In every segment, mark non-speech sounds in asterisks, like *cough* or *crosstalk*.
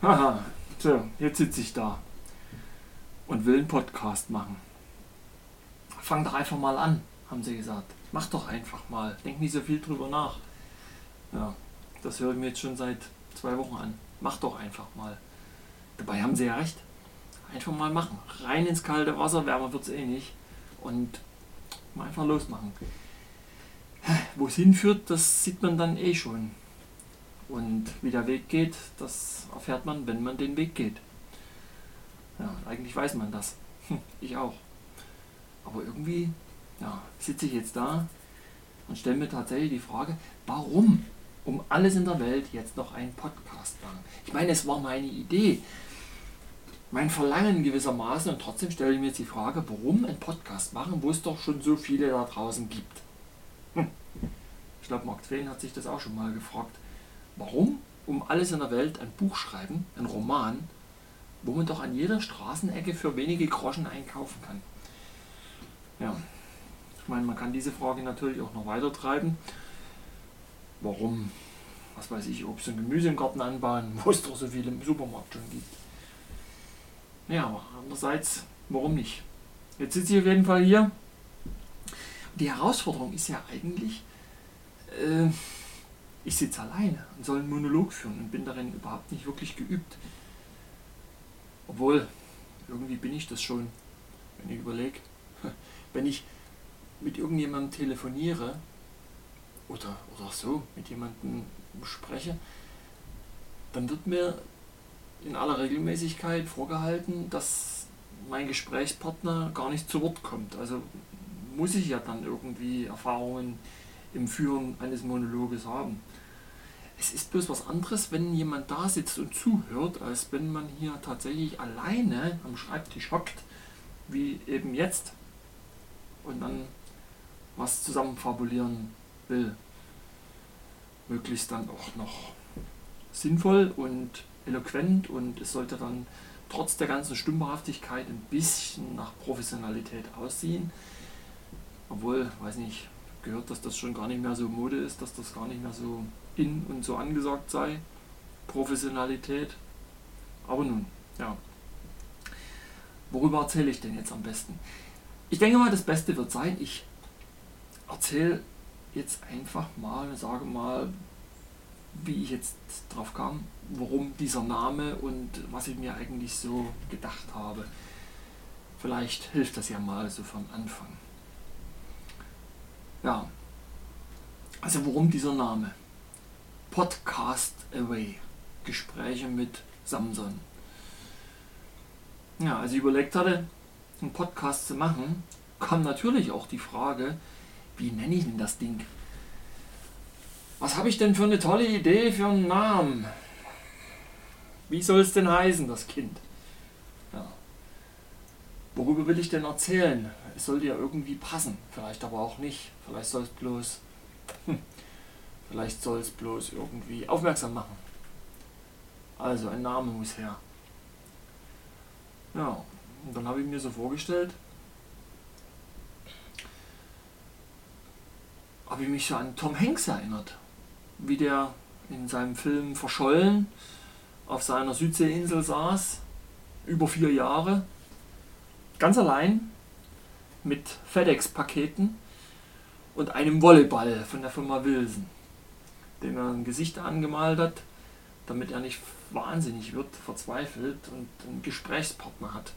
Haha, so, jetzt sitze ich da und will einen Podcast machen. Fang doch einfach mal an, haben sie gesagt. Mach doch einfach mal. Denk nicht so viel drüber nach. Ja, das höre ich mir jetzt schon seit zwei Wochen an. Mach doch einfach mal. Dabei haben sie ja recht. Einfach mal machen. Rein ins kalte Wasser, wärmer wird es eh nicht. Und mal einfach losmachen. Wo es hinführt, das sieht man dann eh schon. Und wie der Weg geht, das erfährt man, wenn man den Weg geht. Ja, eigentlich weiß man das. *laughs* Ich auch. Aber irgendwie ja, sitze ich jetzt da und stelle mir tatsächlich die Frage, warum um alles in der Welt jetzt noch einen Podcast machen? Ich meine, es war meine Idee, mein Verlangen gewissermaßen und trotzdem stelle ich mir jetzt die Frage, warum einen Podcast machen, wo es doch schon so viele da draußen gibt. Hm. Ich glaube, Mark Twain hat sich das auch schon mal gefragt. Warum um alles in der Welt ein Buch schreiben, ein Roman, wo man doch an jeder Straßenecke für wenige Groschen einkaufen kann? Ja, ich meine, man kann diese Frage natürlich auch noch weiter treiben. Warum, was weiß ich, Obst und Gemüse im Garten anbauen, *laughs* wo es doch so viel im Supermarkt schon gibt? Ja, aber andererseits, warum nicht? Jetzt sitze ich auf jeden Fall hier. Die Herausforderung ist ja eigentlich, äh, ich sitze alleine und soll einen Monolog führen und bin darin überhaupt nicht wirklich geübt. Obwohl, irgendwie bin ich das schon, wenn ich überlege. *laughs* Wenn ich mit irgendjemandem telefoniere oder, oder so mit jemandem spreche, dann wird mir in aller Regelmäßigkeit vorgehalten, dass mein Gesprächspartner gar nicht zu Wort kommt. Also muss ich ja dann irgendwie Erfahrungen im Führen eines Monologes haben. Es ist bloß was anderes, wenn jemand da sitzt und zuhört, als wenn man hier tatsächlich alleine am Schreibtisch hockt, wie eben jetzt, und dann was zusammen fabulieren will. Möglichst dann auch noch sinnvoll und eloquent und es sollte dann trotz der ganzen Stümperhaftigkeit ein bisschen nach Professionalität aussehen. Obwohl, weiß nicht, gehört, dass das schon gar nicht mehr so Mode ist, dass das gar nicht mehr so in und so angesagt sei. Professionalität. Aber nun, ja. Worüber erzähle ich denn jetzt am besten? Ich denke mal, das Beste wird sein, ich erzähle jetzt einfach mal, sage mal, wie ich jetzt drauf kam, warum dieser Name und was ich mir eigentlich so gedacht habe. Vielleicht hilft das ja mal so vom Anfang. Ja, also warum dieser Name? Podcast Away. Gespräche mit Samson. Ja, als ich überlegt hatte, einen Podcast zu machen, kam natürlich auch die Frage, wie nenne ich denn das Ding? Was habe ich denn für eine tolle Idee für einen Namen? Wie soll es denn heißen, das Kind? Worüber will ich denn erzählen? Es sollte ja irgendwie passen, vielleicht aber auch nicht. Vielleicht soll es bloß, hm, vielleicht soll es bloß irgendwie aufmerksam machen. Also ein Name muss her. Ja, und dann habe ich mir so vorgestellt, habe ich mich so an Tom Hanks erinnert wie der in seinem Film Verschollen auf seiner Südseeinsel saß, über vier Jahre, ganz allein mit FedEx-Paketen und einem Volleyball von der Firma Wilson, dem er ein Gesicht angemalt hat, damit er nicht wahnsinnig wird, verzweifelt und einen Gesprächspartner hat.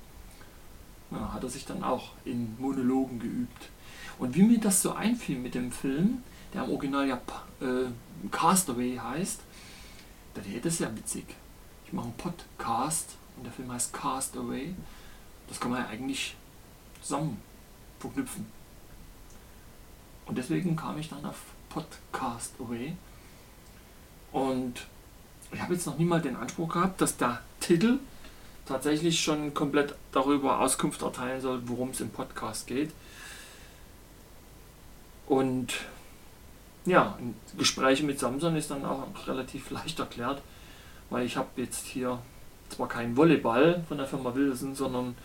Ja, hat er sich dann auch in Monologen geübt. Und wie mir das so einfiel mit dem Film, der im Original ja äh, Castaway heißt, dann wäre das ja witzig. Ich mache einen Podcast und der Film heißt Castaway. Das kann man ja eigentlich zusammen verknüpfen. Und deswegen kam ich dann auf Podcast Away. Und ich habe jetzt noch nie mal den Anspruch gehabt, dass der Titel tatsächlich schon komplett darüber Auskunft erteilen soll, worum es im Podcast geht. Und ja, Gespräche mit Samsung ist dann auch relativ leicht erklärt, weil ich habe jetzt hier zwar keinen Volleyball von der Firma Wilson, sondern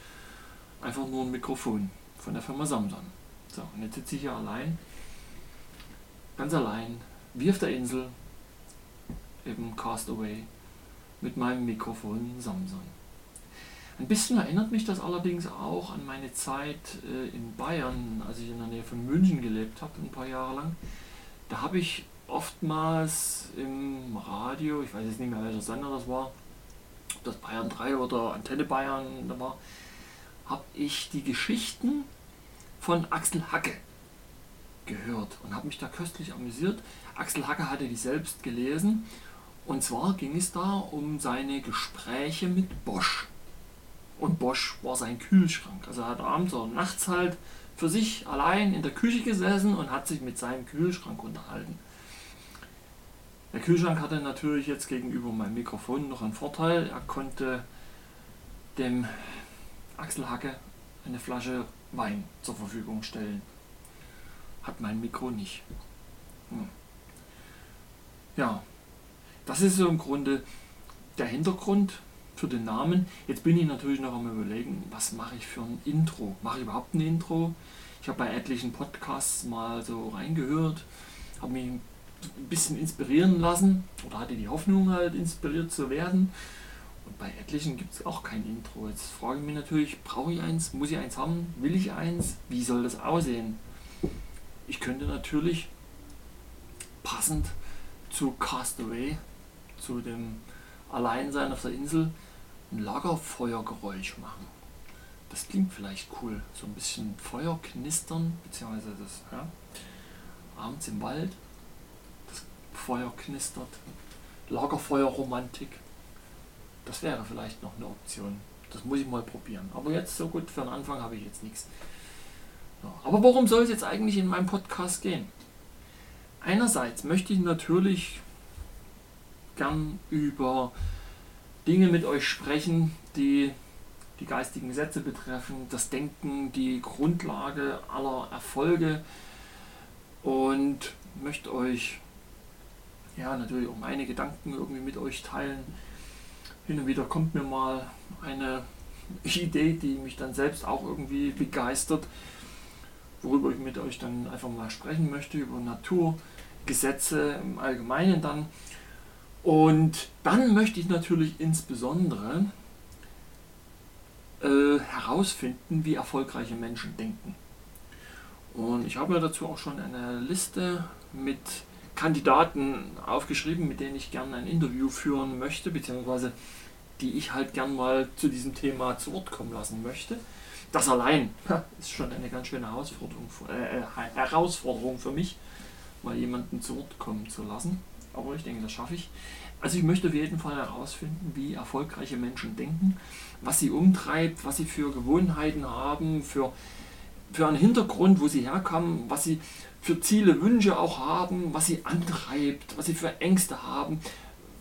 einfach nur ein Mikrofon von der Firma Samsung. So, und jetzt sitze ich hier allein, ganz allein, wie auf der Insel, eben Castaway. mit meinem Mikrofon Samsung. Ein bisschen erinnert mich das allerdings auch an meine Zeit äh, in Bayern, als ich in der Nähe von München gelebt habe, ein paar Jahre lang. Da habe ich oftmals im Radio, ich weiß jetzt nicht mehr welcher Sender das war, ob das Bayern 3 oder Antenne Bayern da war, habe ich die Geschichten von Axel Hacke gehört und habe mich da köstlich amüsiert. Axel Hacke hatte die selbst gelesen und zwar ging es da um seine Gespräche mit Bosch. Und Bosch war sein Kühlschrank. Also er hat abends oder nachts halt für sich allein in der Küche gesessen und hat sich mit seinem Kühlschrank unterhalten. Der Kühlschrank hatte natürlich jetzt gegenüber meinem Mikrofon noch einen Vorteil. Er konnte dem Axel Hacke eine Flasche Wein zur Verfügung stellen. Hat mein Mikro nicht. Hm. Ja, das ist so im Grunde der Hintergrund für den Namen. Jetzt bin ich natürlich noch am überlegen, was mache ich für ein Intro? Mache ich überhaupt ein Intro? Ich habe bei etlichen Podcasts mal so reingehört, habe mich ein bisschen inspirieren lassen oder hatte die Hoffnung halt inspiriert zu werden. Bei etlichen gibt es auch kein Intro. Jetzt frage ich mich natürlich, brauche ich eins? Muss ich eins haben? Will ich eins? Wie soll das aussehen? Ich könnte natürlich passend zu Castaway, zu dem Alleinsein auf der Insel, ein Lagerfeuergeräusch machen. Das klingt vielleicht cool. So ein bisschen Feuer knistern, beziehungsweise das ja, abends im Wald, das Feuer knistert. Lagerfeuerromantik. Das wäre vielleicht noch eine Option. Das muss ich mal probieren. Aber jetzt so gut für den Anfang habe ich jetzt nichts. Ja, aber worum soll es jetzt eigentlich in meinem Podcast gehen? Einerseits möchte ich natürlich gern über Dinge mit euch sprechen, die die geistigen Sätze betreffen, das Denken, die Grundlage aller Erfolge und möchte euch ja natürlich auch meine Gedanken irgendwie mit euch teilen. Hin und wieder kommt mir mal eine Idee, die mich dann selbst auch irgendwie begeistert, worüber ich mit euch dann einfach mal sprechen möchte, über Naturgesetze im Allgemeinen dann. Und dann möchte ich natürlich insbesondere äh, herausfinden, wie erfolgreiche Menschen denken. Und ich habe mir dazu auch schon eine Liste mit Kandidaten aufgeschrieben, mit denen ich gerne ein Interview führen möchte, beziehungsweise die ich halt gern mal zu diesem Thema zu Wort kommen lassen möchte. Das allein ist schon eine ganz schöne Herausforderung, äh, äh, Herausforderung für mich, mal jemanden zu Wort kommen zu lassen aber ich denke, das schaffe ich. Also ich möchte auf jeden Fall herausfinden, wie erfolgreiche Menschen denken, was sie umtreibt, was sie für Gewohnheiten haben, für, für einen Hintergrund, wo sie herkommen, was sie für Ziele, Wünsche auch haben, was sie antreibt, was sie für Ängste haben,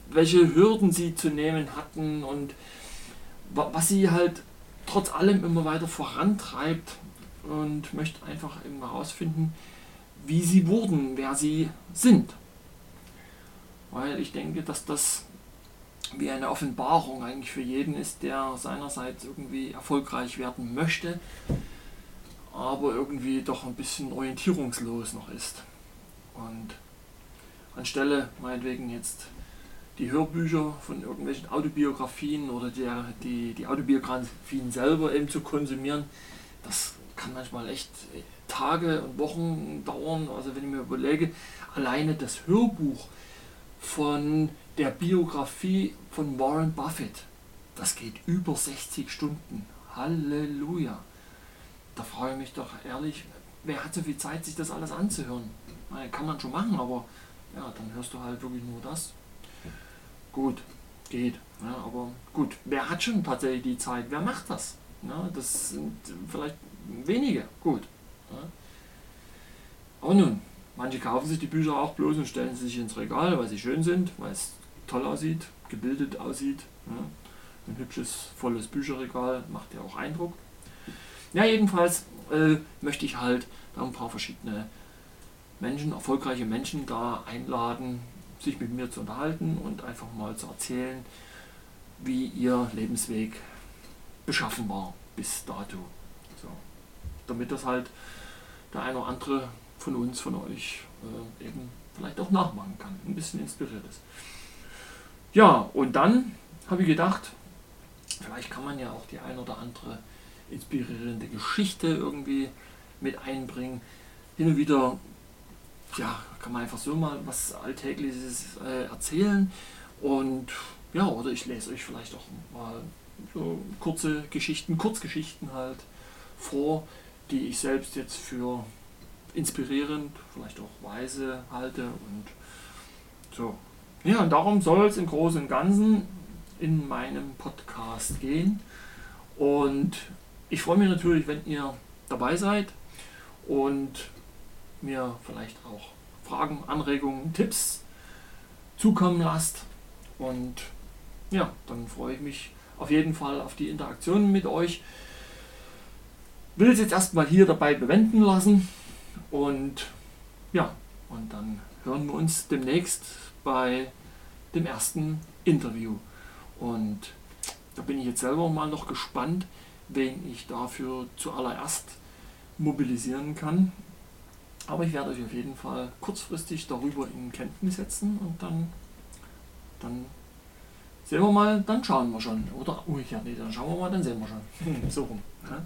welche Hürden sie zu nehmen hatten und was sie halt trotz allem immer weiter vorantreibt und möchte einfach eben herausfinden, wie sie wurden, wer sie sind. Weil ich denke, dass das wie eine Offenbarung eigentlich für jeden ist, der seinerseits irgendwie erfolgreich werden möchte, aber irgendwie doch ein bisschen orientierungslos noch ist. Und anstelle meinetwegen jetzt die Hörbücher von irgendwelchen Autobiografien oder der, die, die Autobiografien selber eben zu konsumieren, das kann manchmal echt Tage und Wochen dauern. Also wenn ich mir überlege, alleine das Hörbuch von der Biografie von Warren Buffett. Das geht über 60 Stunden. Halleluja. Da frage ich mich doch ehrlich, wer hat so viel Zeit, sich das alles anzuhören? Meine, kann man schon machen, aber ja, dann hörst du halt wirklich nur das. Gut, geht. Ja, aber gut, wer hat schon tatsächlich die Zeit? Wer macht das? Ja, das sind vielleicht wenige. Gut. Ja. Aber nun, Manche kaufen sich die Bücher auch bloß und stellen sie sich ins Regal, weil sie schön sind, weil es toll aussieht, gebildet aussieht. Ja. Ein hübsches, volles Bücherregal macht ja auch Eindruck. Ja, jedenfalls äh, möchte ich halt da ein paar verschiedene Menschen, erfolgreiche Menschen da einladen, sich mit mir zu unterhalten und einfach mal zu erzählen, wie ihr Lebensweg beschaffen war bis dato. So. Damit das halt der eine oder andere von uns, von euch äh, eben vielleicht auch nachmachen kann, ein bisschen inspiriert ist. Ja, und dann habe ich gedacht, vielleicht kann man ja auch die ein oder andere inspirierende Geschichte irgendwie mit einbringen. Hin und wieder ja, kann man einfach so mal was Alltägliches äh, erzählen. Und ja, oder ich lese euch vielleicht auch mal so kurze Geschichten, Kurzgeschichten halt vor, die ich selbst jetzt für inspirierend, vielleicht auch weise halte und so. Ja, und darum soll es im Großen und Ganzen in meinem Podcast gehen. Und ich freue mich natürlich, wenn ihr dabei seid und mir vielleicht auch Fragen, Anregungen, Tipps zukommen lasst. Und ja, dann freue ich mich auf jeden Fall auf die Interaktion mit euch. Will es jetzt erstmal hier dabei bewenden lassen und ja, und dann hören wir uns demnächst bei dem ersten Interview. Und da bin ich jetzt selber mal noch gespannt, wen ich dafür zuallererst mobilisieren kann. Aber ich werde euch auf jeden Fall kurzfristig darüber in Kenntnis setzen und dann, dann sehen wir mal, dann schauen wir schon. Oder, oh ja, nee, dann schauen wir mal, dann sehen wir schon. so rum. Ja.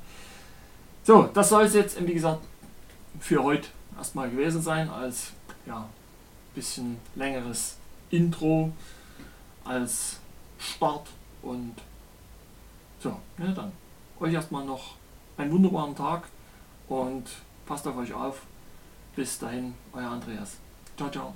So, das soll es jetzt, wie gesagt, für heute erstmal gewesen sein, als ja, bisschen längeres Intro, als Start und so, ja, dann euch erstmal noch einen wunderbaren Tag und passt auf euch auf. Bis dahin, euer Andreas. Ciao, ciao.